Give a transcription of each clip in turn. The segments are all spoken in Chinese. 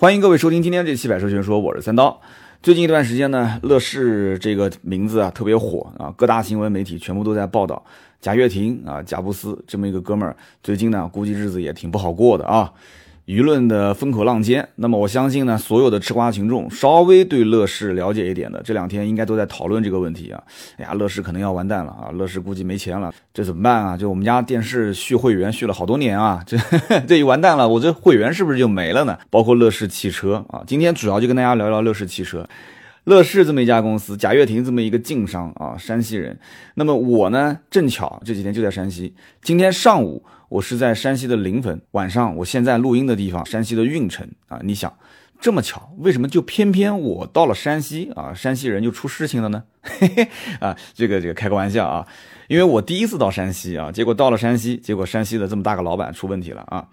欢迎各位收听今天这期《百车全说》，我是三刀。最近一段时间呢，乐视这个名字啊特别火啊，各大新闻媒体全部都在报道贾跃亭啊，贾布斯这么一个哥们儿，最近呢估计日子也挺不好过的啊。舆论的风口浪尖，那么我相信呢，所有的吃瓜群众稍微对乐视了解一点的，这两天应该都在讨论这个问题啊。哎呀，乐视可能要完蛋了啊！乐视估计没钱了，这怎么办啊？就我们家电视续会员续了好多年啊，这这一完蛋了，我这会员是不是就没了呢？包括乐视汽车啊，今天主要就跟大家聊聊乐视汽车。乐视这么一家公司，贾跃亭这么一个晋商啊，山西人。那么我呢，正巧这几天就在山西。今天上午我是在山西的临汾，晚上我现在录音的地方山西的运城啊。你想，这么巧，为什么就偏偏我到了山西啊？山西人就出事情了呢？嘿嘿啊，这个这个开个玩笑啊。因为我第一次到山西啊，结果到了山西，结果山西的这么大个老板出问题了啊。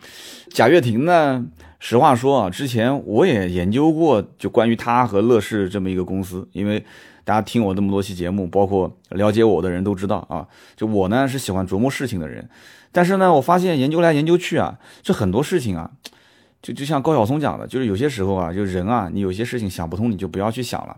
贾跃亭呢，实话说啊，之前我也研究过，就关于他和乐视这么一个公司。因为大家听我这么多期节目，包括了解我的人都知道啊，就我呢是喜欢琢磨事情的人。但是呢，我发现研究来研究去啊，这很多事情啊，就就像高晓松讲的，就是有些时候啊，就人啊，你有些事情想不通，你就不要去想了。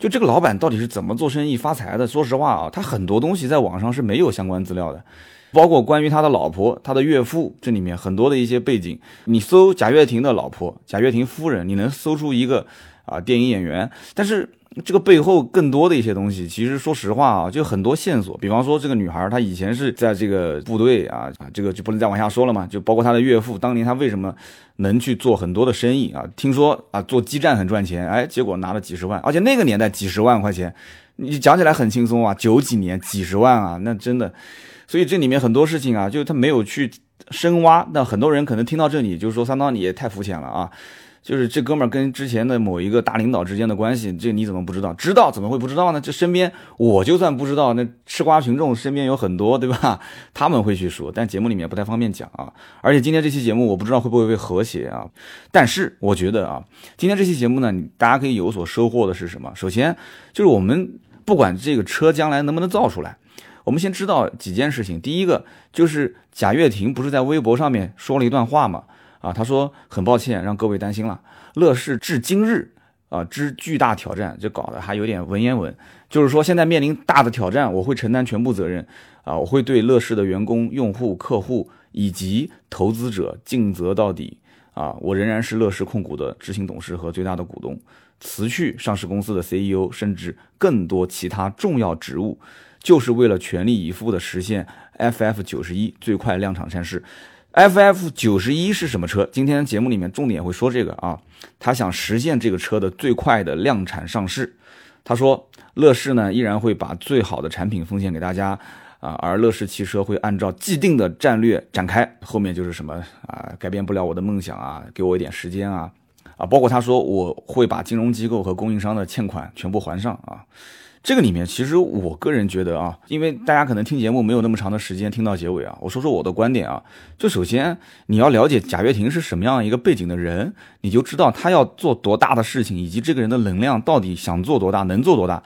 就这个老板到底是怎么做生意发财的？说实话啊，他很多东西在网上是没有相关资料的，包括关于他的老婆、他的岳父这里面很多的一些背景。你搜贾跃亭的老婆、贾跃亭夫人，你能搜出一个啊电影演员，但是。这个背后更多的一些东西，其实说实话啊，就很多线索。比方说，这个女孩她以前是在这个部队啊啊，这个就不能再往下说了嘛。就包括她的岳父，当年他为什么能去做很多的生意啊？听说啊，做基站很赚钱，哎，结果拿了几十万，而且那个年代几十万块钱，你讲起来很轻松啊。九几年几十万啊，那真的，所以这里面很多事情啊，就是他没有去深挖。那很多人可能听到这里，就是说三刀你也太肤浅了啊。就是这哥们儿跟之前的某一个大领导之间的关系，这你怎么不知道？知道怎么会不知道呢？这身边我就算不知道，那吃瓜群众身边有很多，对吧？他们会去说，但节目里面不太方便讲啊。而且今天这期节目我不知道会不会被和谐啊。但是我觉得啊，今天这期节目呢，大家可以有所收获的是什么？首先就是我们不管这个车将来能不能造出来，我们先知道几件事情。第一个就是贾跃亭不是在微博上面说了一段话吗？啊，他说很抱歉让各位担心了。乐视至今日啊之巨大挑战，就搞得还有点文言文，就是说现在面临大的挑战，我会承担全部责任啊，我会对乐视的员工、用户、客户以及投资者尽责到底啊。我仍然是乐视控股的执行董事和最大的股东，辞去上市公司的 CEO，甚至更多其他重要职务，就是为了全力以赴的实现 FF 九十一最快量产上市。FF 九十一是什么车？今天节目里面重点会说这个啊，他想实现这个车的最快的量产上市。他说，乐视呢依然会把最好的产品奉献给大家啊，而乐视汽车会按照既定的战略展开。后面就是什么啊，改变不了我的梦想啊，给我一点时间啊啊，包括他说我会把金融机构和供应商的欠款全部还上啊。这个里面，其实我个人觉得啊，因为大家可能听节目没有那么长的时间听到结尾啊，我说说我的观点啊。就首先你要了解贾跃亭是什么样一个背景的人，你就知道他要做多大的事情，以及这个人的能量到底想做多大，能做多大。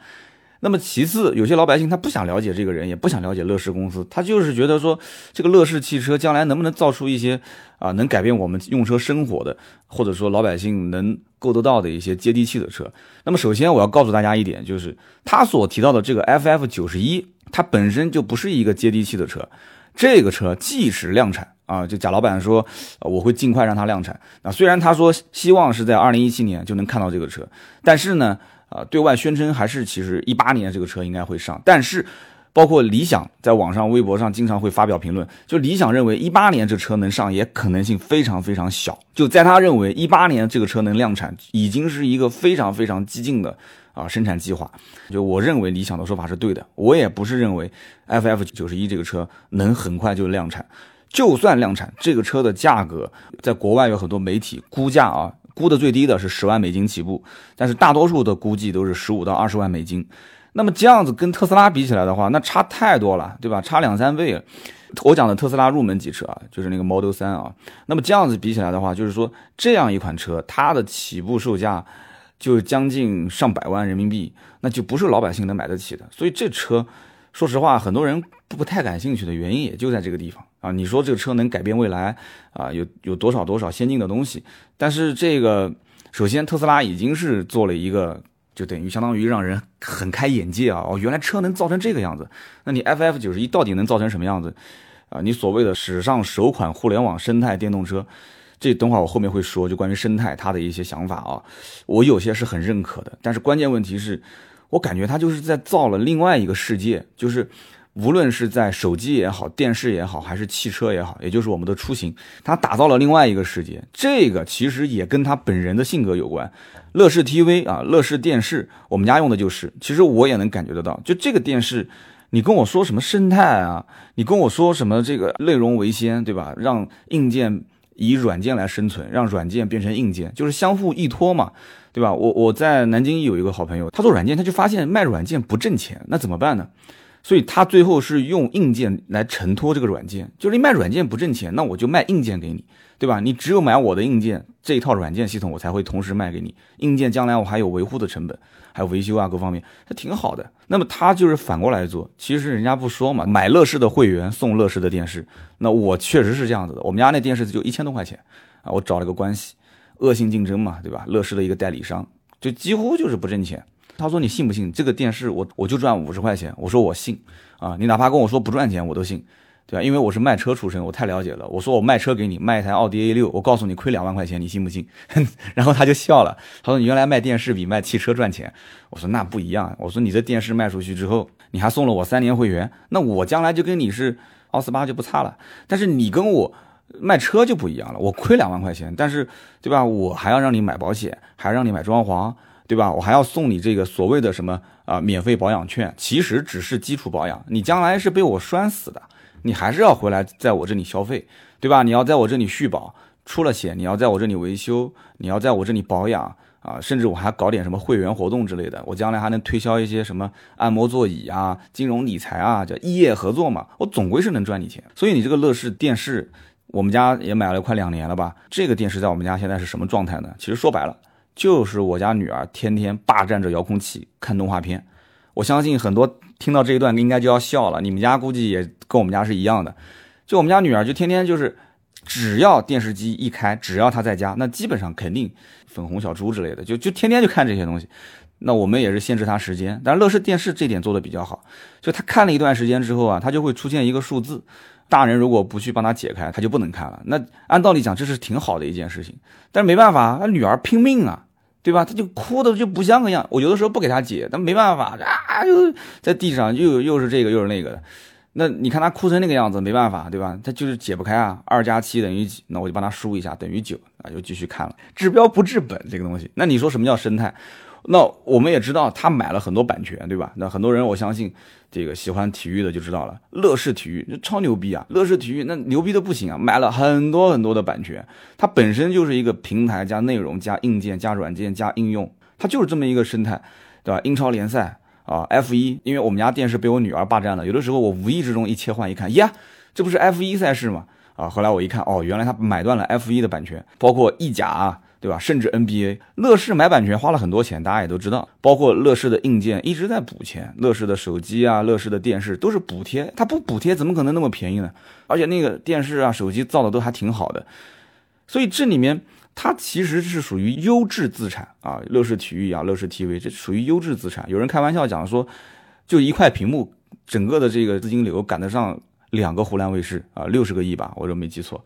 那么其次，有些老百姓他不想了解这个人，也不想了解乐视公司，他就是觉得说这个乐视汽车将来能不能造出一些啊能改变我们用车生活的，或者说老百姓能够得到的一些接地气的车。那么首先我要告诉大家一点，就是他所提到的这个 FF 九十一，它本身就不是一个接地气的车。这个车即使量产啊，就贾老板说我会尽快让它量产。那虽然他说希望是在二零一七年就能看到这个车，但是呢。啊，对外宣称还是其实一八年这个车应该会上，但是包括理想在网上、微博上经常会发表评论，就理想认为一八年这车能上也可能性非常非常小。就在他认为一八年这个车能量产，已经是一个非常非常激进的啊生产计划。就我认为理想的说法是对的，我也不是认为 FF 九十一这个车能很快就量产，就算量产，这个车的价格在国外有很多媒体估价啊。估的最低的是十万美金起步，但是大多数的估计都是十五到二十万美金。那么这样子跟特斯拉比起来的话，那差太多了，对吧？差两三倍。我讲的特斯拉入门级车啊，就是那个 Model 三啊。那么这样子比起来的话，就是说这样一款车，它的起步售价就将近上百万人民币，那就不是老百姓能买得起的。所以这车，说实话，很多人不太感兴趣的原因也就在这个地方。啊，你说这个车能改变未来啊？有有多少多少先进的东西？但是这个首先，特斯拉已经是做了一个，就等于相当于让人很开眼界啊！哦，原来车能造成这个样子。那你 FF 九十一到底能造成什么样子啊？你所谓的史上首款互联网生态电动车，这等会儿我后面会说，就关于生态它的一些想法啊，我有些是很认可的。但是关键问题是，我感觉他就是在造了另外一个世界，就是。无论是在手机也好，电视也好，还是汽车也好，也就是我们的出行，他打造了另外一个世界。这个其实也跟他本人的性格有关。乐视 TV 啊，乐视电视，我们家用的就是。其实我也能感觉得到，就这个电视，你跟我说什么生态啊，你跟我说什么这个内容为先，对吧？让硬件以软件来生存，让软件变成硬件，就是相互依托嘛，对吧？我我在南京有一个好朋友，他做软件，他就发现卖软件不挣钱，那怎么办呢？所以他最后是用硬件来承托这个软件，就是你卖软件不挣钱，那我就卖硬件给你，对吧？你只有买我的硬件这一套软件系统，我才会同时卖给你硬件，将来我还有维护的成本，还有维修啊各方面，他挺好的。那么他就是反过来做，其实人家不说嘛，买乐视的会员送乐视的电视，那我确实是这样子的。我们家那电视就一千多块钱啊，我找了个关系，恶性竞争嘛，对吧？乐视的一个代理商，就几乎就是不挣钱。他说：“你信不信这个电视？我我就赚五十块钱。”我说：“我信啊！你哪怕跟我说不赚钱，我都信，对吧？因为我是卖车出身，我太了解了。我说我卖车给你，卖一台奥迪 A 六，我告诉你亏两万块钱，你信不信？” 然后他就笑了，他说：“你原来卖电视比卖汽车赚钱。”我说：“那不一样。”我说：“你这电视卖出去之后，你还送了我三年会员，那我将来就跟你是奥斯巴就不差了。但是你跟我卖车就不一样了，我亏两万块钱，但是对吧？我还要让你买保险，还让你买装潢。”对吧？我还要送你这个所谓的什么啊免费保养券，其实只是基础保养。你将来是被我拴死的，你还是要回来在我这里消费，对吧？你要在我这里续保，出了险你要在我这里维修，你要在我这里保养啊，甚至我还搞点什么会员活动之类的，我将来还能推销一些什么按摩座椅啊、金融理财啊，叫异业合作嘛，我总归是能赚你钱。所以你这个乐视电视，我们家也买了快两年了吧？这个电视在我们家现在是什么状态呢？其实说白了。就是我家女儿天天霸占着遥控器看动画片，我相信很多听到这一段应该就要笑了。你们家估计也跟我们家是一样的，就我们家女儿就天天就是，只要电视机一开，只要她在家，那基本上肯定粉红小猪之类的，就就天天就看这些东西。那我们也是限制她时间，但乐视电视这点做的比较好，就她看了一段时间之后啊，她就会出现一个数字。大人如果不去帮他解开，他就不能看了。那按道理讲，这是挺好的一件事情，但是没办法，他女儿拼命啊，对吧？他就哭的就不像个样。我有的时候不给他解，但没办法啊，又在地上又又是这个又是那个的。那你看他哭成那个样子，没办法，对吧？他就是解不开啊。二加七等于几？那我就帮他输一下，等于九啊，就继续看了。治标不治本，这个东西。那你说什么叫生态？那我们也知道，他买了很多版权，对吧？那很多人，我相信这个喜欢体育的就知道了，乐视体育超牛逼啊！乐视体育那牛逼的不行啊，买了很多很多的版权，它本身就是一个平台加内容加硬件加软件加应用，它就是这么一个生态，对吧？英超联赛啊，F 一，因为我们家电视被我女儿霸占了，有的时候我无意之中一切换一看，呀，这不是 F 一赛事吗？啊，后来我一看，哦，原来他买断了 F 一的版权，包括意甲啊。对吧？甚至 NBA，乐视买版权花了很多钱，大家也都知道。包括乐视的硬件一直在补钱，乐视的手机啊，乐视的电视都是补贴。它不补贴怎么可能那么便宜呢？而且那个电视啊、手机造的都还挺好的。所以这里面它其实是属于优质资产啊。乐视体育啊，乐视 TV 这属于优质资产。有人开玩笑讲说，就一块屏幕，整个的这个资金流赶得上两个湖南卫视啊，六十个亿吧，我这没记错。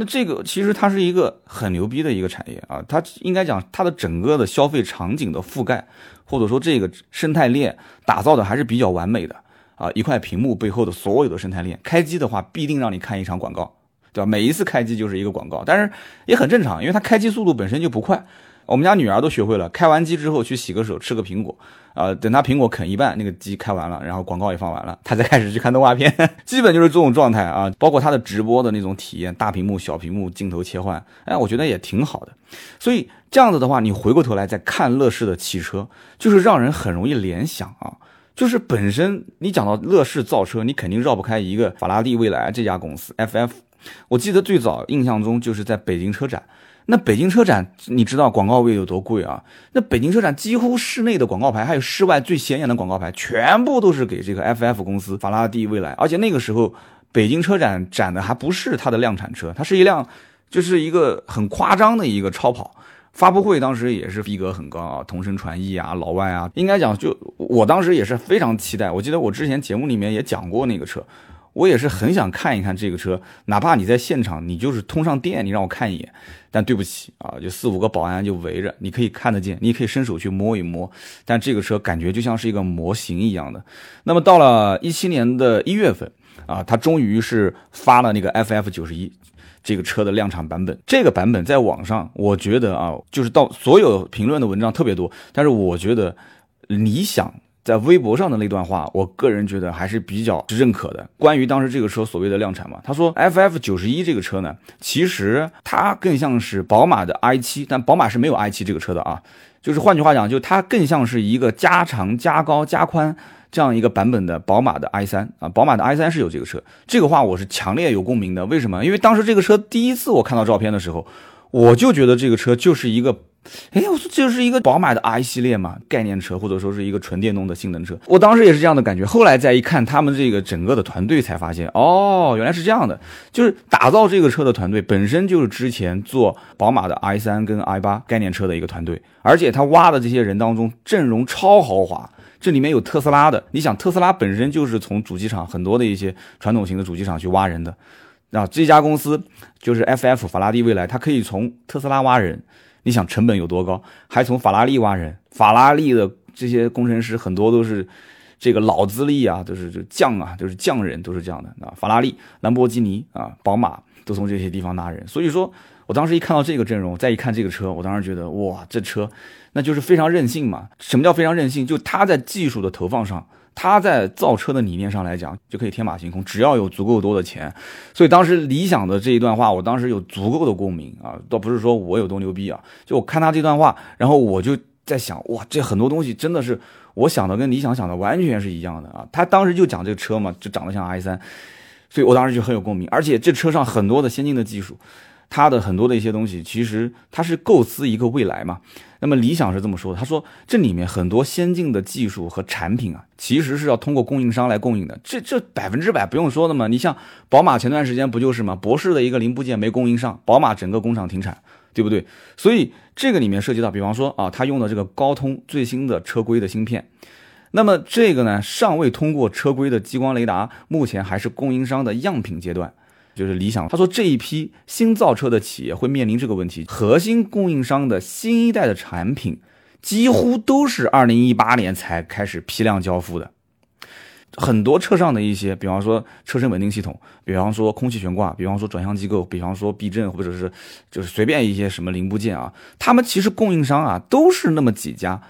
那这个其实它是一个很牛逼的一个产业啊，它应该讲它的整个的消费场景的覆盖，或者说这个生态链打造的还是比较完美的啊。一块屏幕背后的所有的生态链，开机的话必定让你看一场广告，对吧？每一次开机就是一个广告，但是也很正常，因为它开机速度本身就不快。我们家女儿都学会了，开完机之后去洗个手，吃个苹果，啊，等她苹果啃一半，那个机开完了，然后广告也放完了，她才开始去看动画片，基本就是这种状态啊。包括她的直播的那种体验，大屏幕、小屏幕，镜头切换，哎，我觉得也挺好的。所以这样子的话，你回过头来再看乐视的汽车，就是让人很容易联想啊，就是本身你讲到乐视造车，你肯定绕不开一个法拉第未来这家公司 FF。我记得最早印象中就是在北京车展。那北京车展，你知道广告位有多贵啊？那北京车展几乎室内的广告牌，还有室外最显眼的广告牌，全部都是给这个 FF 公司法拉第未来。而且那个时候，北京车展展的还不是它的量产车，它是一辆，就是一个很夸张的一个超跑。发布会当时也是逼格很高啊，同声传译啊，老外啊，应该讲就我当时也是非常期待。我记得我之前节目里面也讲过那个车。我也是很想看一看这个车，哪怕你在现场，你就是通上电，你让我看一眼。但对不起啊，就四五个保安就围着，你可以看得见，你可以伸手去摸一摸。但这个车感觉就像是一个模型一样的。那么到了一七年的一月份啊，它终于是发了那个 FF 九十一这个车的量产版本。这个版本在网上，我觉得啊，就是到所有评论的文章特别多，但是我觉得理想。在微博上的那段话，我个人觉得还是比较认可的。关于当时这个车所谓的量产嘛，他说 FF 九十一这个车呢，其实它更像是宝马的 i 七，但宝马是没有 i 七这个车的啊。就是换句话讲，就它更像是一个加长、加高、加宽这样一个版本的宝马的 i 三啊。宝马的 i 三是有这个车，这个话我是强烈有共鸣的。为什么？因为当时这个车第一次我看到照片的时候，我就觉得这个车就是一个。哎，我说这是一个宝马的 i 系列嘛，概念车或者说是一个纯电动的性能车。我当时也是这样的感觉，后来再一看他们这个整个的团队，才发现哦，原来是这样的，就是打造这个车的团队本身就是之前做宝马的 i 三跟 i 八概念车的一个团队，而且他挖的这些人当中阵容超豪华，这里面有特斯拉的，你想特斯拉本身就是从主机厂很多的一些传统型的主机厂去挖人的，啊，这家公司就是 FF 法拉第未来，它可以从特斯拉挖人。你想成本有多高？还从法拉利挖人，法拉利的这些工程师很多都是这个老资历啊，都是就匠啊，都是匠人，都是这样的啊。法拉利、兰博基尼啊、宝马都从这些地方拉人。所以说我当时一看到这个阵容，再一看这个车，我当时觉得哇，这车那就是非常任性嘛。什么叫非常任性？就它在技术的投放上。他在造车的理念上来讲，就可以天马行空，只要有足够多的钱。所以当时理想的这一段话，我当时有足够的共鸣啊，倒不是说我有多牛逼啊，就我看他这段话，然后我就在想，哇，这很多东西真的是我想的跟理想想的完全是一样的啊。他当时就讲这个车嘛，就长得像 i 三，所以我当时就很有共鸣，而且这车上很多的先进的技术。它的很多的一些东西，其实它是构思一个未来嘛。那么理想是这么说的，他说这里面很多先进的技术和产品啊，其实是要通过供应商来供应的。这这百分之百不用说的嘛。你像宝马前段时间不就是嘛，博世的一个零部件没供应上，宝马整个工厂停产，对不对？所以这个里面涉及到，比方说啊，他用的这个高通最新的车规的芯片，那么这个呢尚未通过车规的激光雷达，目前还是供应商的样品阶段。就是理想，他说这一批新造车的企业会面临这个问题，核心供应商的新一代的产品几乎都是二零一八年才开始批量交付的。很多车上的一些，比方说车身稳定系统，比方说空气悬挂，比方说转向机构，比方说避震，或者是就是随便一些什么零部件啊，他们其实供应商啊都是那么几家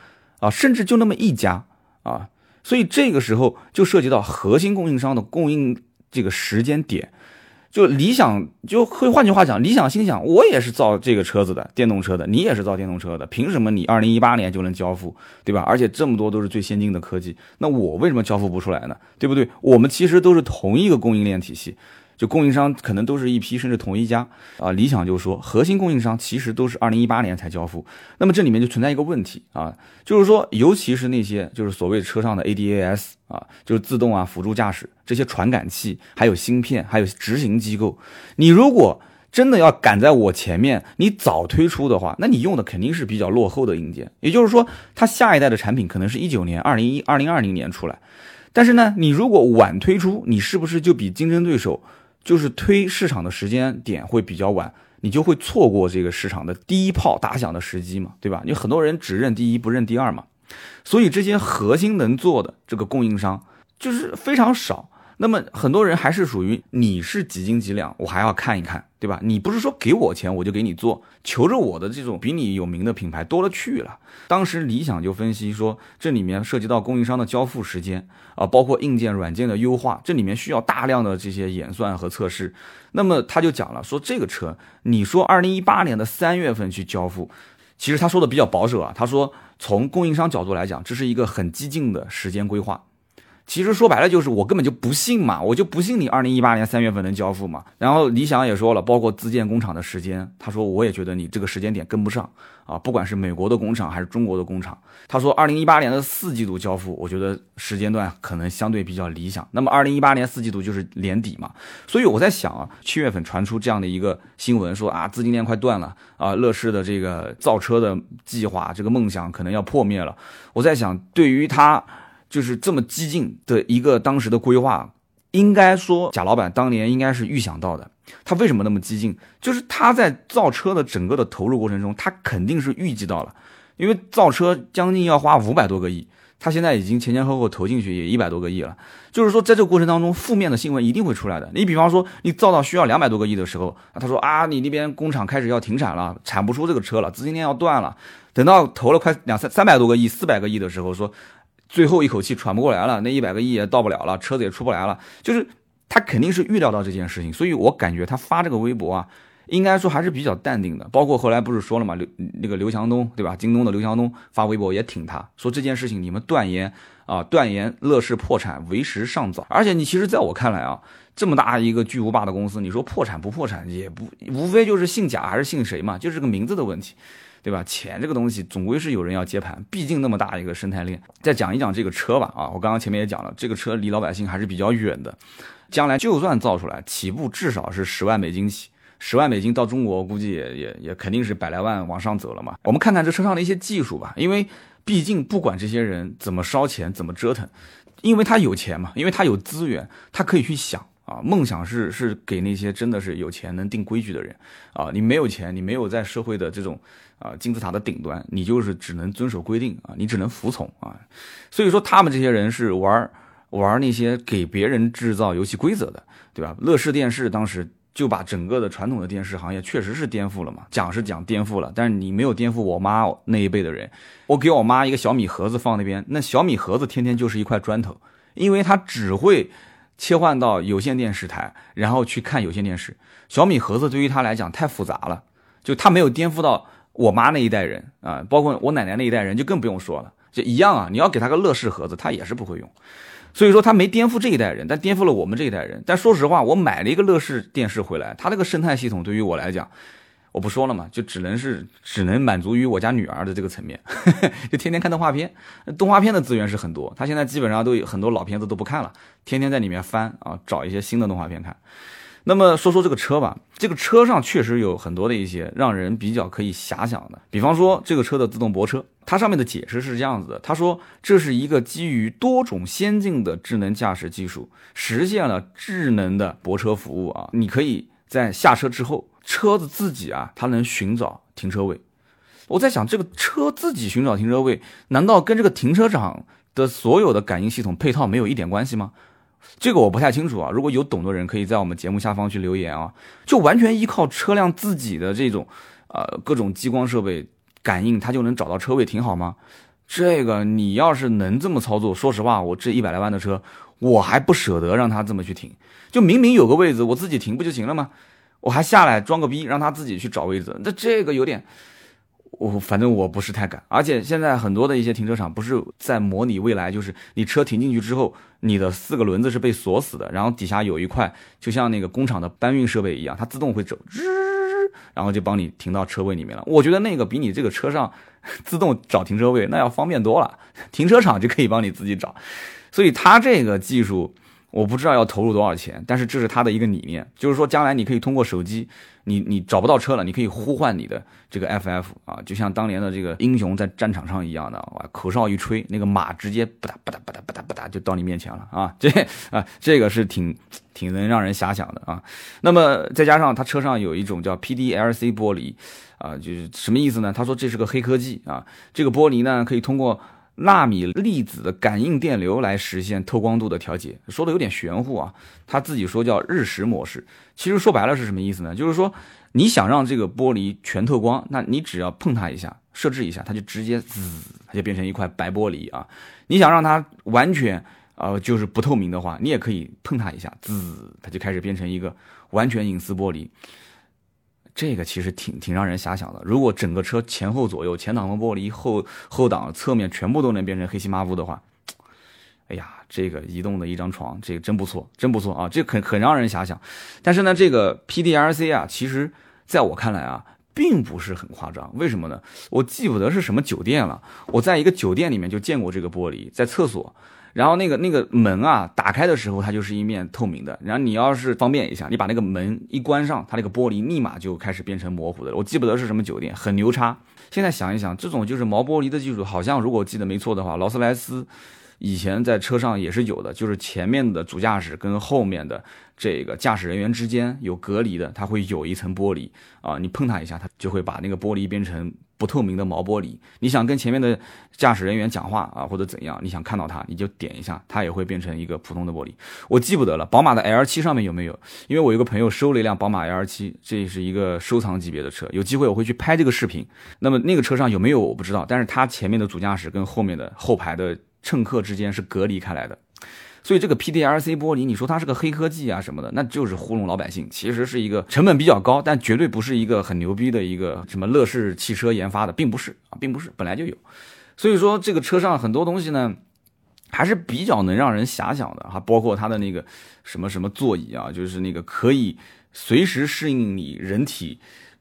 啊，甚至就那么一家啊，所以这个时候就涉及到核心供应商的供应这个时间点。就理想就会换句话讲，理想心想，我也是造这个车子的，电动车的，你也是造电动车的，凭什么你二零一八年就能交付，对吧？而且这么多都是最先进的科技，那我为什么交付不出来呢？对不对？我们其实都是同一个供应链体系。就供应商可能都是一批，甚至同一家啊。理想就说，核心供应商其实都是二零一八年才交付。那么这里面就存在一个问题啊，就是说，尤其是那些就是所谓车上的 ADAS 啊，就是自动啊辅助驾驶这些传感器，还有芯片，还有执行机构，你如果真的要赶在我前面，你早推出的话，那你用的肯定是比较落后的硬件。也就是说，它下一代的产品可能是一九年、二零一二零二零年出来，但是呢，你如果晚推出，你是不是就比竞争对手？就是推市场的时间点会比较晚，你就会错过这个市场的第一炮打响的时机嘛，对吧？你很多人只认第一不认第二嘛，所以这些核心能做的这个供应商就是非常少。那么很多人还是属于你是几斤几两，我还要看一看，对吧？你不是说给我钱我就给你做，求着我的这种比你有名的品牌多了去了。当时理想就分析说，这里面涉及到供应商的交付时间啊，包括硬件软件的优化，这里面需要大量的这些演算和测试。那么他就讲了，说这个车，你说二零一八年的三月份去交付，其实他说的比较保守啊，他说从供应商角度来讲，这是一个很激进的时间规划。其实说白了就是我根本就不信嘛，我就不信你二零一八年三月份能交付嘛。然后理想也说了，包括自建工厂的时间，他说我也觉得你这个时间点跟不上啊，不管是美国的工厂还是中国的工厂，他说二零一八年的四季度交付，我觉得时间段可能相对比较理想。那么二零一八年四季度就是年底嘛，所以我在想啊，七月份传出这样的一个新闻，说啊资金链快断了啊，乐视的这个造车的计划这个梦想可能要破灭了，我在想对于他。就是这么激进的一个当时的规划，应该说贾老板当年应该是预想到的。他为什么那么激进？就是他在造车的整个的投入过程中，他肯定是预计到了，因为造车将近要花五百多个亿，他现在已经前前后后投进去也一百多个亿了。就是说，在这个过程当中，负面的新闻一定会出来的。你比方说，你造到需要两百多个亿的时候，他说啊，你那边工厂开始要停产了，产不出这个车了，资金链要断了。等到投了快两三三百多个亿、四百个亿的时候，说。最后一口气喘不过来了，那一百个亿也到不了了，车子也出不来了。就是他肯定是预料到这件事情，所以我感觉他发这个微博啊，应该说还是比较淡定的。包括后来不是说了嘛，刘那个刘强东对吧？京东的刘强东发微博也挺他，说这件事情你们断言啊，断言乐视破产为时尚早。而且你其实在我看来啊，这么大一个巨无霸的公司，你说破产不破产也不无非就是姓贾还是姓谁嘛，就是个名字的问题。对吧？钱这个东西总归是有人要接盘，毕竟那么大一个生态链。再讲一讲这个车吧，啊，我刚刚前面也讲了，这个车离老百姓还是比较远的。将来就算造出来，起步至少是十万美金起，十万美金到中国估计也也也肯定是百来万往上走了嘛。我们看看这车上的一些技术吧，因为毕竟不管这些人怎么烧钱怎么折腾，因为他有钱嘛，因为他有资源，他可以去想。啊，梦想是是给那些真的是有钱能定规矩的人啊！你没有钱，你没有在社会的这种啊金字塔的顶端，你就是只能遵守规定啊，你只能服从啊。所以说，他们这些人是玩玩那些给别人制造游戏规则的，对吧？乐视电视当时就把整个的传统的电视行业确实是颠覆了嘛，讲是讲颠覆了，但是你没有颠覆我妈那一辈的人。我给我妈一个小米盒子放那边，那小米盒子天天就是一块砖头，因为它只会。切换到有线电视台，然后去看有线电视。小米盒子对于他来讲太复杂了，就他没有颠覆到我妈那一代人啊，包括我奶奶那一代人就更不用说了，就一样啊。你要给他个乐视盒子，他也是不会用。所以说他没颠覆这一代人，但颠覆了我们这一代人。但说实话，我买了一个乐视电视回来，它那个生态系统对于我来讲。我不说了嘛，就只能是只能满足于我家女儿的这个层面，就天天看动画片，动画片的资源是很多，她现在基本上都有很多老片子都不看了，天天在里面翻啊，找一些新的动画片看。那么说说这个车吧，这个车上确实有很多的一些让人比较可以遐想的，比方说这个车的自动泊车，它上面的解释是这样子的，他说这是一个基于多种先进的智能驾驶技术，实现了智能的泊车服务啊，你可以在下车之后。车子自己啊，它能寻找停车位。我在想，这个车自己寻找停车位，难道跟这个停车场的所有的感应系统配套没有一点关系吗？这个我不太清楚啊。如果有懂的人，可以在我们节目下方去留言啊。就完全依靠车辆自己的这种，呃，各种激光设备感应，它就能找到车位停好吗？这个你要是能这么操作，说实话，我这一百来万的车，我还不舍得让它这么去停。就明明有个位置，我自己停不就行了吗？我还下来装个逼，让他自己去找位置，那这个有点，我反正我不是太敢。而且现在很多的一些停车场不是在模拟未来，就是你车停进去之后，你的四个轮子是被锁死的，然后底下有一块，就像那个工厂的搬运设备一样，它自动会走，然后就帮你停到车位里面了。我觉得那个比你这个车上 自动找停车位那要方便多了，停车场就可以帮你自己找，所以它这个技术。我不知道要投入多少钱，但是这是他的一个理念，就是说将来你可以通过手机，你你找不到车了，你可以呼唤你的这个 FF 啊，就像当年的这个英雄在战场上一样的，哇，口哨一吹，那个马直接吧嗒吧嗒吧嗒吧嗒吧嗒就到你面前了啊，这啊这个是挺挺能让人遐想的啊。那么再加上他车上有一种叫 PDLC 玻璃啊，就是什么意思呢？他说这是个黑科技啊，这个玻璃呢可以通过。纳米粒子的感应电流来实现透光度的调节，说的有点玄乎啊。他自己说叫日食模式，其实说白了是什么意思呢？就是说你想让这个玻璃全透光，那你只要碰它一下，设置一下，它就直接滋，它就变成一块白玻璃啊。你想让它完全呃就是不透明的话，你也可以碰它一下，滋，它就开始变成一个完全隐私玻璃。这个其实挺挺让人遐想的。如果整个车前后左右、前挡风玻璃、后后挡、侧面全部都能变成黑漆麻布的话，哎呀，这个移动的一张床，这个真不错，真不错啊，这很很让人遐想。但是呢，这个 PDLC 啊，其实在我看来啊，并不是很夸张。为什么呢？我记不得是什么酒店了，我在一个酒店里面就见过这个玻璃，在厕所。然后那个那个门啊，打开的时候它就是一面透明的。然后你要是方便一下，你把那个门一关上，它那个玻璃立马就开始变成模糊的。我记不得是什么酒店，很牛叉。现在想一想，这种就是毛玻璃的技术，好像如果记得没错的话，劳斯莱斯以前在车上也是有的，就是前面的主驾驶跟后面的这个驾驶人员之间有隔离的，它会有一层玻璃啊，你碰它一下，它就会把那个玻璃变成。不透明的毛玻璃，你想跟前面的驾驶人员讲话啊，或者怎样，你想看到它，你就点一下，它也会变成一个普通的玻璃。我记不得了，宝马的 L7 上面有没有？因为我有个朋友收了一辆宝马 L7，这是一个收藏级别的车，有机会我会去拍这个视频。那么那个车上有没有我不知道，但是它前面的主驾驶跟后面的后排的乘客之间是隔离开来的。所以这个 PDLC 玻璃，你说它是个黑科技啊什么的，那就是糊弄老百姓。其实是一个成本比较高，但绝对不是一个很牛逼的一个什么乐视汽车研发的，并不是啊，并不是，本来就有。所以说这个车上很多东西呢，还是比较能让人遐想的哈，包括它的那个什么什么座椅啊，就是那个可以随时适应你人体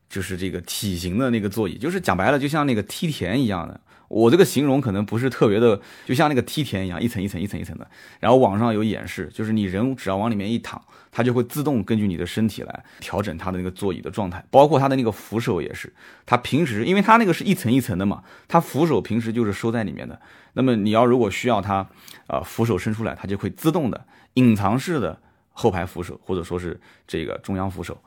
就是这个体型的那个座椅，就是讲白了，就像那个梯田一样的。我这个形容可能不是特别的，就像那个梯田一样，一层一层一层一层的。然后网上有演示，就是你人只要往里面一躺，它就会自动根据你的身体来调整它的那个座椅的状态，包括它的那个扶手也是。它平时因为它那个是一层一层的嘛，它扶手平时就是收在里面的。那么你要如果需要它，啊扶手伸出来，它就会自动的隐藏式的后排扶手，或者说是这个中央扶手。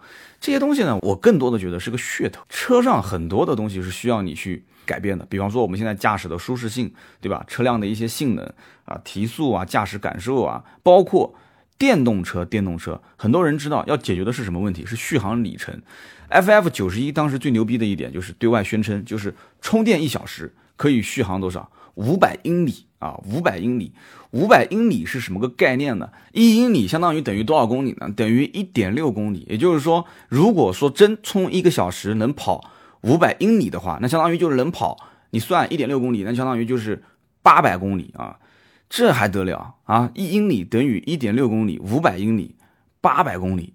这些东西呢，我更多的觉得是个噱头。车上很多的东西是需要你去。改变的，比方说我们现在驾驶的舒适性，对吧？车辆的一些性能啊，提速啊，驾驶感受啊，包括电动车，电动车，很多人知道要解决的是什么问题？是续航里程。FF 九十一当时最牛逼的一点就是对外宣称，就是充电一小时可以续航多少？五百英里啊，五百英里，五百英里是什么个概念呢？一英里相当于等于多少公里呢？等于一点六公里。也就是说，如果说真充一个小时能跑。五百英里的话，那相当于就是能跑，你算一点六公里，那相当于就是八百公里啊，这还得了啊？一英里等于一点六公里，五百英里，八百公里，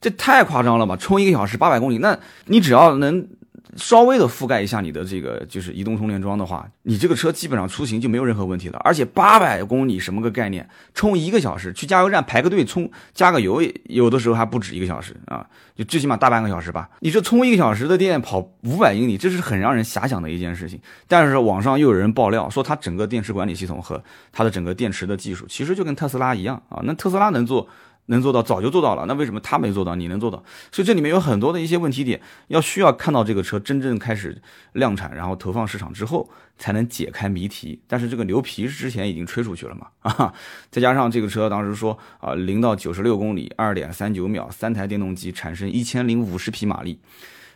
这太夸张了吧？充一个小时八百公里，那你只要能。稍微的覆盖一下你的这个就是移动充电桩的话，你这个车基本上出行就没有任何问题了。而且八百公里什么个概念？充一个小时，去加油站排个队充加个油，有的时候还不止一个小时啊，就最起码大半个小时吧。你这充一个小时的电跑五百英里，这是很让人遐想的一件事情。但是网上又有人爆料说，它整个电池管理系统和它的整个电池的技术，其实就跟特斯拉一样啊。那特斯拉能做？能做到早就做到了，那为什么他没做到？你能做到？所以这里面有很多的一些问题点，要需要看到这个车真正开始量产，然后投放市场之后，才能解开谜题。但是这个牛皮之前已经吹出去了嘛？啊，再加上这个车当时说啊，零到九十六公里二点三九秒，三台电动机产生一千零五十匹马力，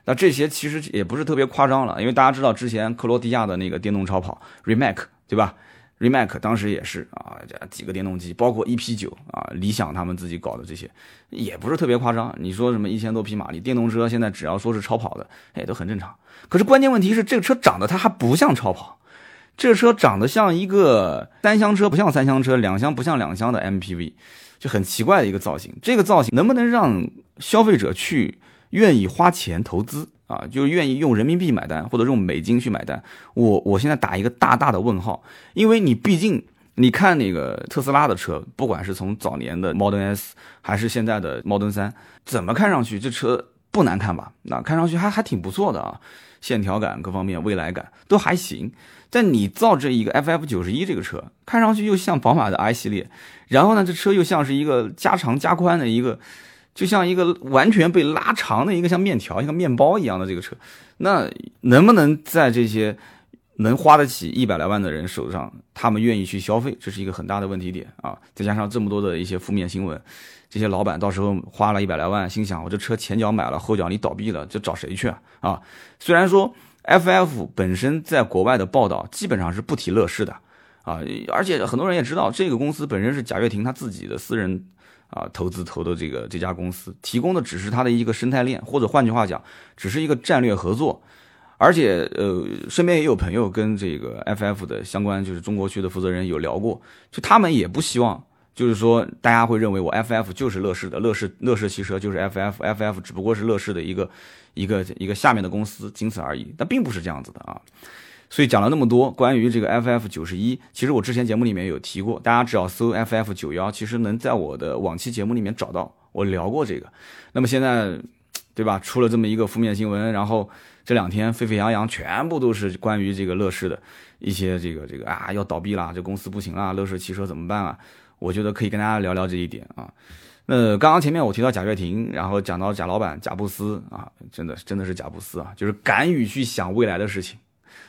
那这些其实也不是特别夸张了，因为大家知道之前克罗地亚的那个电动超跑 Remac，对吧？Remac 当时也是啊，这几个电动机，包括 EP 九啊，理想他们自己搞的这些，也不是特别夸张。你说什么一千多匹马力，电动车现在只要说是超跑的，哎，都很正常。可是关键问题是，这个车长得它还不像超跑，这个车长得像一个三厢车，不像三厢车，两厢不像两厢的 MPV，就很奇怪的一个造型。这个造型能不能让消费者去愿意花钱投资？啊，就愿意用人民币买单，或者用美金去买单。我我现在打一个大大的问号，因为你毕竟你看那个特斯拉的车，不管是从早年的 Model S 还是现在的 Model 3，怎么看上去这车不难看吧？那看上去还还挺不错的啊，线条感各方面未来感都还行。但你造这一个 FF 九十一这个车，看上去又像宝马的 i 系列，然后呢，这车又像是一个加长加宽的一个。就像一个完全被拉长的一个像面条、像面包一样的这个车，那能不能在这些能花得起一百来万的人手上，他们愿意去消费，这是一个很大的问题点啊！再加上这么多的一些负面新闻，这些老板到时候花了一百来万，心想我这车前脚买了，后脚你倒闭了，这找谁去啊？啊！虽然说 FF 本身在国外的报道基本上是不提乐视的啊，而且很多人也知道这个公司本身是贾跃亭他自己的私人。啊，投资投的这个这家公司提供的只是它的一个生态链，或者换句话讲，只是一个战略合作。而且呃，身边也有朋友跟这个 FF 的相关就是中国区的负责人有聊过，就他们也不希望，就是说大家会认为我 FF 就是乐视的，乐视乐视汽车就是 FF，FF 只不过是乐视的一个一个一个下面的公司，仅此而已。但并不是这样子的啊。所以讲了那么多关于这个 FF 九十一，其实我之前节目里面有提过，大家只要搜 FF 九幺，其实能在我的往期节目里面找到我聊过这个。那么现在，对吧？出了这么一个负面新闻，然后这两天沸沸扬扬，全部都是关于这个乐视的一些这个这个啊要倒闭啦，这公司不行啦，乐视汽车怎么办啊？我觉得可以跟大家聊聊这一点啊。那刚刚前面我提到贾跃亭，然后讲到贾老板贾布斯啊，真的真的是贾布斯啊，就是敢于去想未来的事情。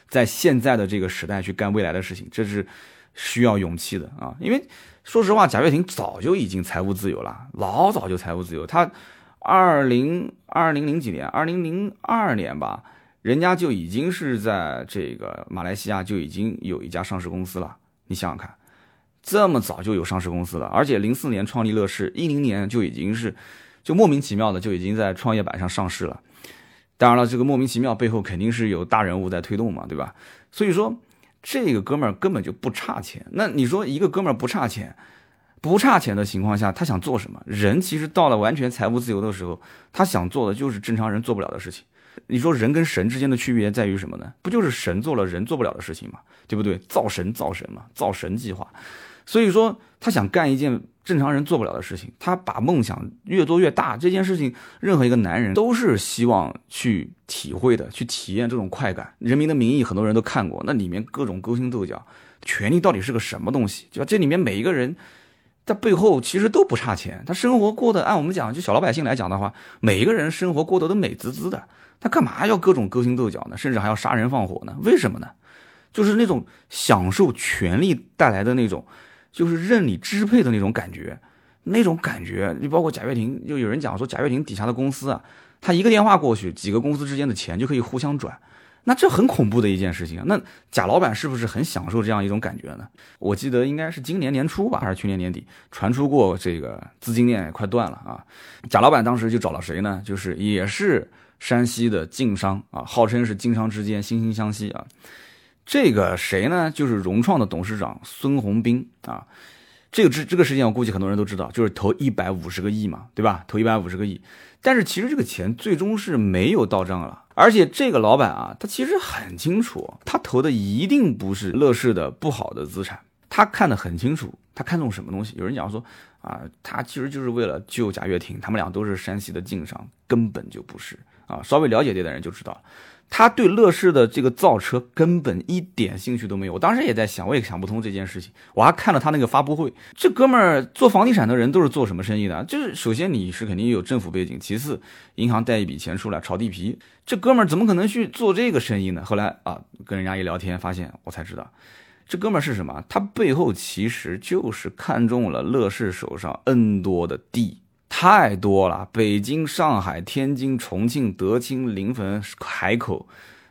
在现在的这个时代去干未来的事情，这是需要勇气的啊！因为说实话，贾跃亭早就已经财务自由了，老早就财务自由。他二零二零零几年，二零零二年吧，人家就已经是在这个马来西亚就已经有一家上市公司了。你想想看，这么早就有上市公司了，而且零四年创立乐视，一零年就已经是就莫名其妙的就已经在创业板上上市了。当然了，这个莫名其妙背后肯定是有大人物在推动嘛，对吧？所以说，这个哥们儿根本就不差钱。那你说一个哥们儿不差钱，不差钱的情况下，他想做什么？人其实到了完全财务自由的时候，他想做的就是正常人做不了的事情。你说人跟神之间的区别在于什么呢？不就是神做了人做不了的事情嘛，对不对？造神造神嘛，造神计划。所以说，他想干一件。正常人做不了的事情，他把梦想越做越大。这件事情，任何一个男人都是希望去体会的，去体验这种快感。《人民的名义》很多人都看过，那里面各种勾心斗角，权力到底是个什么东西？就？这里面每一个人，在背后其实都不差钱，他生活过得按我们讲，就小老百姓来讲的话，每一个人生活过得都美滋滋的。他干嘛要各种勾心斗角呢？甚至还要杀人放火呢？为什么呢？就是那种享受权力带来的那种。就是任你支配的那种感觉，那种感觉，你包括贾跃亭，就有人讲说贾跃亭底下的公司啊，他一个电话过去，几个公司之间的钱就可以互相转，那这很恐怖的一件事情。那贾老板是不是很享受这样一种感觉呢？我记得应该是今年年初吧，还是去年年底传出过这个资金链快断了啊。贾老板当时就找了谁呢？就是也是山西的晋商啊，号称是晋商之间惺惺相惜啊。这个谁呢？就是融创的董事长孙宏斌啊。这个这这个事件，我估计很多人都知道，就是投一百五十个亿嘛，对吧？投一百五十个亿，但是其实这个钱最终是没有到账了。而且这个老板啊，他其实很清楚，他投的一定不是乐视的不好的资产，他看得很清楚，他看中什么东西？有人讲说啊，他其实就是为了救贾跃亭，他们俩都是山西的晋商，根本就不是啊。稍微了解点的人就知道。他对乐视的这个造车根本一点兴趣都没有。我当时也在想，我也想不通这件事情。我还看了他那个发布会，这哥们儿做房地产的人都是做什么生意的？就是首先你是肯定有政府背景，其次银行贷一笔钱出来炒地皮。这哥们儿怎么可能去做这个生意呢？后来啊，跟人家一聊天，发现我才知道，这哥们儿是什么？他背后其实就是看中了乐视手上 N 多的地。太多了，北京、上海、天津、重庆、德清、临汾、海口，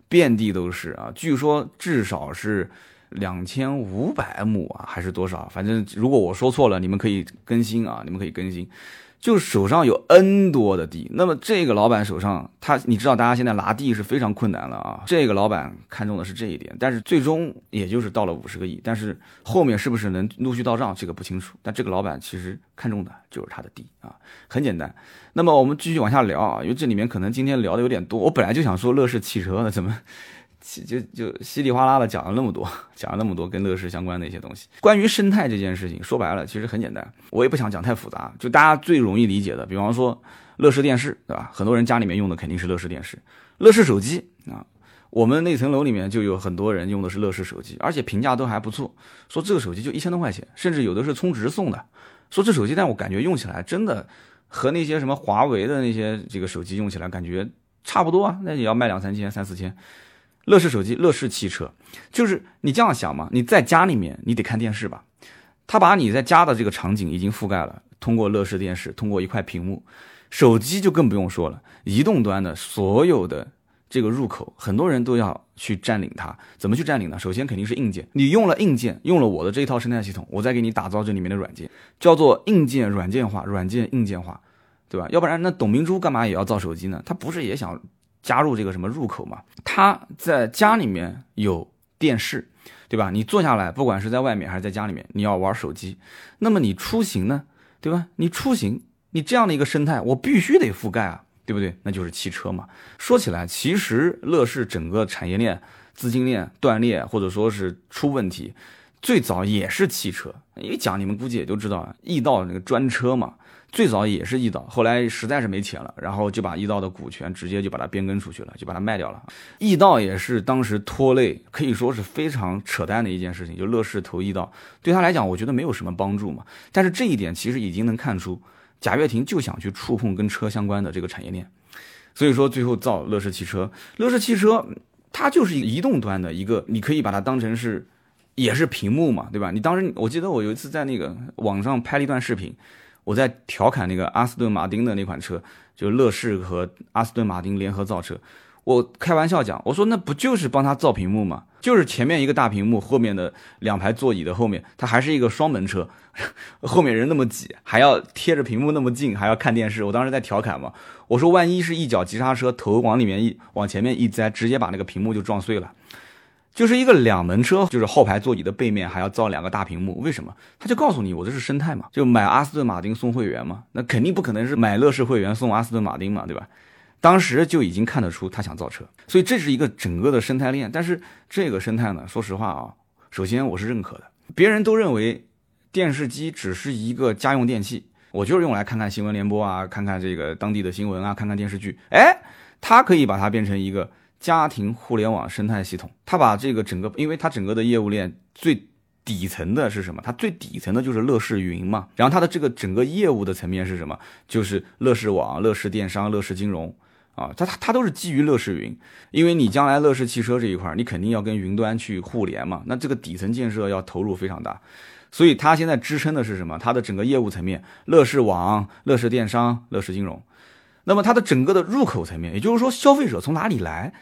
遍地都是啊！据说至少是两千五百亩啊，还是多少？反正如果我说错了，你们可以更新啊，你们可以更新。就手上有 N 多的地，那么这个老板手上，他你知道，大家现在拿地是非常困难了啊。这个老板看中的是这一点，但是最终也就是到了五十个亿，但是后面是不是能陆续到账，这个不清楚。但这个老板其实看中的就是他的地啊，很简单。那么我们继续往下聊啊，因为这里面可能今天聊的有点多，我本来就想说乐视汽车的，怎么？就就稀里哗啦的讲了那么多，讲了那么多跟乐视相关的一些东西。关于生态这件事情，说白了其实很简单，我也不想讲太复杂。就大家最容易理解的，比方说乐视电视，对吧？很多人家里面用的肯定是乐视电视。乐视手机啊，我们那层楼里面就有很多人用的是乐视手机，而且评价都还不错。说这个手机就一千多块钱，甚至有的是充值送的。说这手机，但我感觉用起来真的和那些什么华为的那些这个手机用起来感觉差不多啊，那也要卖两三千、三四千。乐视手机、乐视汽车，就是你这样想嘛？你在家里面，你得看电视吧？他把你在家的这个场景已经覆盖了，通过乐视电视，通过一块屏幕，手机就更不用说了。移动端的所有的这个入口，很多人都要去占领它。怎么去占领呢？首先肯定是硬件，你用了硬件，用了我的这一套生态系统，我再给你打造这里面的软件，叫做硬件软件化，软件硬件化，对吧？要不然那董明珠干嘛也要造手机呢？他不是也想？加入这个什么入口嘛，他在家里面有电视，对吧？你坐下来，不管是在外面还是在家里面，你要玩手机，那么你出行呢，对吧？你出行，你这样的一个生态，我必须得覆盖啊，对不对？那就是汽车嘛。说起来，其实乐视整个产业链、资金链断裂，或者说是出问题，最早也是汽车。一讲你们估计也就知道，易道那个专车嘛。最早也是易道，后来实在是没钱了，然后就把易道的股权直接就把它变更出去了，就把它卖掉了。易道也是当时拖累，可以说是非常扯淡的一件事情，就乐视投易道，对他来讲，我觉得没有什么帮助嘛。但是这一点其实已经能看出，贾跃亭就想去触碰跟车相关的这个产业链，所以说最后造乐视汽车。乐视汽车它就是移动端的一个，你可以把它当成是也是屏幕嘛，对吧？你当时我记得我有一次在那个网上拍了一段视频。我在调侃那个阿斯顿马丁的那款车，就乐视和阿斯顿马丁联合造车。我开玩笑讲，我说那不就是帮他造屏幕吗？就是前面一个大屏幕，后面的两排座椅的后面，它还是一个双门车，后面人那么挤，还要贴着屏幕那么近，还要看电视。我当时在调侃嘛，我说万一是一脚急刹车，头往里面一往前面一栽，直接把那个屏幕就撞碎了。就是一个两门车，就是后排座椅的背面还要造两个大屏幕，为什么？他就告诉你，我这是生态嘛，就买阿斯顿马丁送会员嘛，那肯定不可能是买乐视会员送阿斯顿马丁嘛，对吧？当时就已经看得出他想造车，所以这是一个整个的生态链。但是这个生态呢，说实话啊，首先我是认可的。别人都认为电视机只是一个家用电器，我就是用来看看新闻联播啊，看看这个当地的新闻啊，看看电视剧。哎，它可以把它变成一个。家庭互联网生态系统，它把这个整个，因为它整个的业务链最底层的是什么？它最底层的就是乐视云嘛。然后它的这个整个业务的层面是什么？就是乐视网、乐视电商、乐视金融啊，它它它都是基于乐视云。因为你将来乐视汽车这一块，你肯定要跟云端去互联嘛，那这个底层建设要投入非常大。所以它现在支撑的是什么？它的整个业务层面，乐视网、乐视电商、乐视金融。那么它的整个的入口层面，也就是说消费者从哪里来？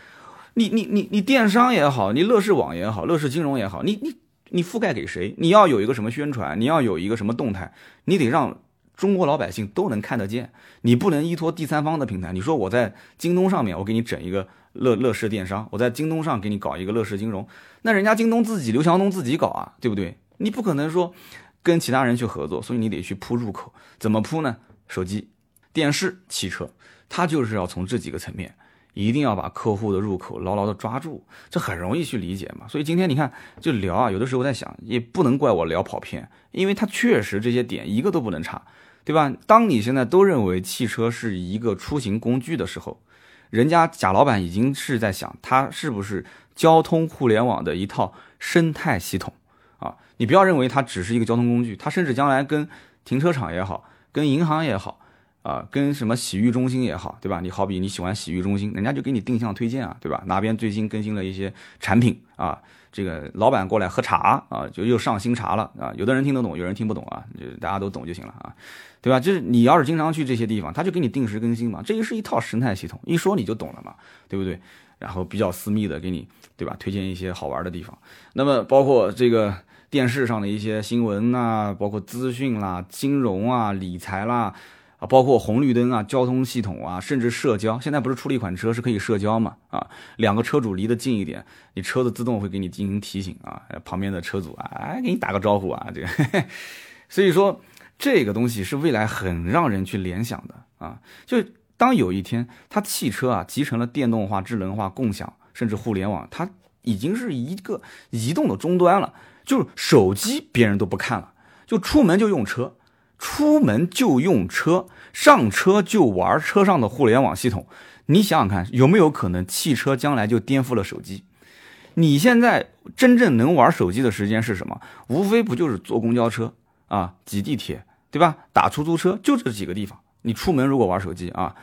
你你你你电商也好，你乐视网也好，乐视金融也好，你你你覆盖给谁？你要有一个什么宣传？你要有一个什么动态？你得让中国老百姓都能看得见。你不能依托第三方的平台。你说我在京东上面，我给你整一个乐乐视电商，我在京东上给你搞一个乐视金融，那人家京东自己刘强东自己搞啊，对不对？你不可能说跟其他人去合作，所以你得去铺入口。怎么铺呢？手机、电视、汽车，它就是要从这几个层面。一定要把客户的入口牢牢的抓住，这很容易去理解嘛。所以今天你看就聊啊，有的时候在想，也不能怪我聊跑偏，因为它确实这些点一个都不能差，对吧？当你现在都认为汽车是一个出行工具的时候，人家贾老板已经是在想，它是不是交通互联网的一套生态系统啊？你不要认为它只是一个交通工具，它甚至将来跟停车场也好，跟银行也好。啊，跟什么洗浴中心也好，对吧？你好比你喜欢洗浴中心，人家就给你定向推荐啊，对吧？哪边最新更新了一些产品啊？这个老板过来喝茶啊，就又上新茶了啊。有的人听得懂，有人听不懂啊，就大家都懂就行了啊，对吧？就是你要是经常去这些地方，他就给你定时更新嘛，这也是一套生态系统，一说你就懂了嘛，对不对？然后比较私密的给你，对吧？推荐一些好玩的地方。那么包括这个电视上的一些新闻呐，包括资讯啦、金融啊、理财啦。啊，包括红绿灯啊、交通系统啊，甚至社交，现在不是出了一款车是可以社交嘛？啊，两个车主离得近一点，你车子自动会给你进行提醒啊，旁边的车主啊，哎，给你打个招呼啊，这个，所以说这个东西是未来很让人去联想的啊。就当有一天它汽车啊集成了电动化、智能化、共享，甚至互联网，它已经是一个移动的终端了，就是手机别人都不看了，就出门就用车。出门就用车，上车就玩车上的互联网系统。你想想看，有没有可能汽车将来就颠覆了手机？你现在真正能玩手机的时间是什么？无非不就是坐公交车啊、挤地铁，对吧？打出租车，就这几个地方。你出门如果玩手机啊，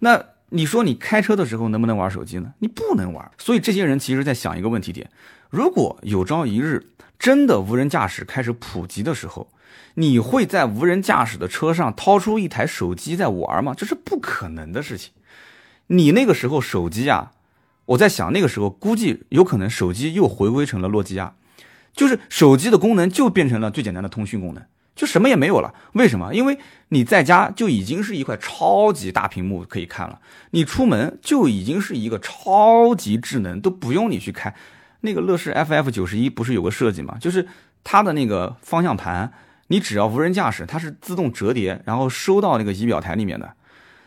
那你说你开车的时候能不能玩手机呢？你不能玩。所以这些人其实在想一个问题点：如果有朝一日真的无人驾驶开始普及的时候，你会在无人驾驶的车上掏出一台手机在玩吗？这是不可能的事情。你那个时候手机啊，我在想那个时候估计有可能手机又回归成了诺基亚，就是手机的功能就变成了最简单的通讯功能。就什么也没有了。为什么？因为你在家就已经是一块超级大屏幕可以看了，你出门就已经是一个超级智能，都不用你去开。那个乐视 FF 九十一不是有个设计吗？就是它的那个方向盘，你只要无人驾驶，它是自动折叠，然后收到那个仪表台里面的。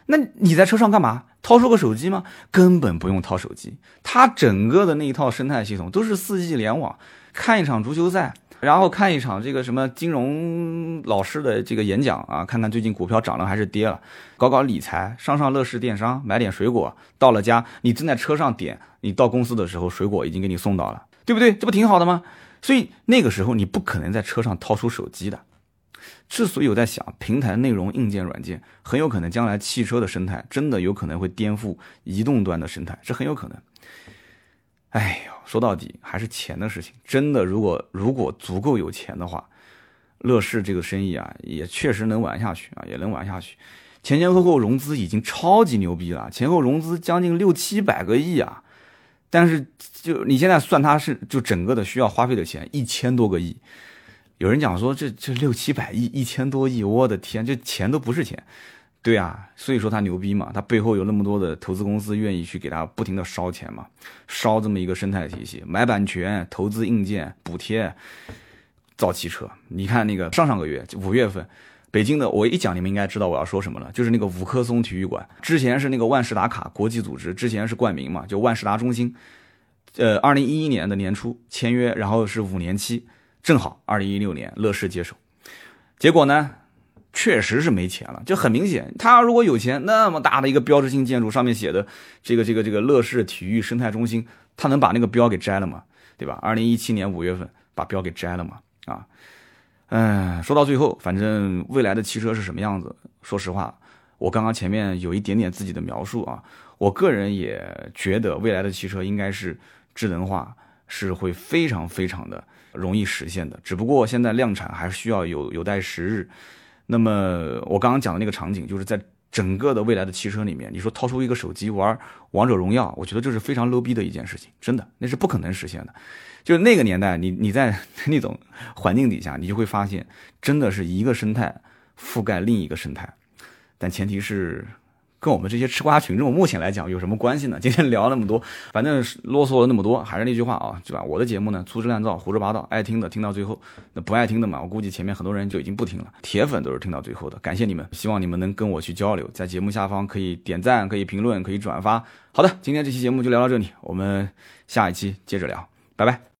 那你在车上干嘛？掏出个手机吗？根本不用掏手机，它整个的那一套生态系统都是四 G 联网，看一场足球赛，然后看一场这个什么金融老师的这个演讲啊，看看最近股票涨了还是跌了，搞搞理财，上上乐视电商，买点水果，到了家你正在车上点，你到公司的时候水果已经给你送到了，对不对？这不挺好的吗？所以那个时候你不可能在车上掏出手机的。之所以我在想，平台内容、硬件、软件，很有可能将来汽车的生态真的有可能会颠覆移动端的生态，这很有可能。哎呦，说到底还是钱的事情。真的，如果如果足够有钱的话，乐视这个生意啊，也确实能玩下去啊，也能玩下去。前前后后融资已经超级牛逼了，前后融资将近六七百个亿啊。但是就你现在算它是就整个的需要花费的钱一千多个亿。有人讲说这这六七百亿一千多亿，我的天，这钱都不是钱，对啊，所以说他牛逼嘛，他背后有那么多的投资公司愿意去给他不停的烧钱嘛，烧这么一个生态体系，买版权、投资硬件、补贴，造汽车。你看那个上上个月五月份，北京的我一讲你们应该知道我要说什么了，就是那个五棵松体育馆，之前是那个万事达卡国际组织，之前是冠名嘛，就万事达中心，呃，二零一一年的年初签约，然后是五年期。正好，二零一六年乐视接手，结果呢，确实是没钱了。就很明显，他如果有钱，那么大的一个标志性建筑上面写的这个这个这个乐视体育生态中心，他能把那个标给摘了吗？对吧？二零一七年五月份把标给摘了吗？啊，嗯，说到最后，反正未来的汽车是什么样子？说实话，我刚刚前面有一点点自己的描述啊，我个人也觉得未来的汽车应该是智能化，是会非常非常的。容易实现的，只不过现在量产还需要有有待时日。那么我刚刚讲的那个场景，就是在整个的未来的汽车里面，你说掏出一个手机玩王者荣耀，我觉得这是非常 low 逼的一件事情，真的那是不可能实现的。就那个年代，你你在 那种环境底下，你就会发现，真的是一个生态覆盖另一个生态，但前提是。跟我们这些吃瓜群众目前来讲有什么关系呢？今天聊那么多，反正啰嗦了那么多，还是那句话啊，对吧？我的节目呢粗制滥造、胡说八道，爱听的听到最后，那不爱听的嘛，我估计前面很多人就已经不听了。铁粉都是听到最后的，感谢你们，希望你们能跟我去交流，在节目下方可以点赞、可以评论、可以转发。好的，今天这期节目就聊到这里，我们下一期接着聊，拜拜。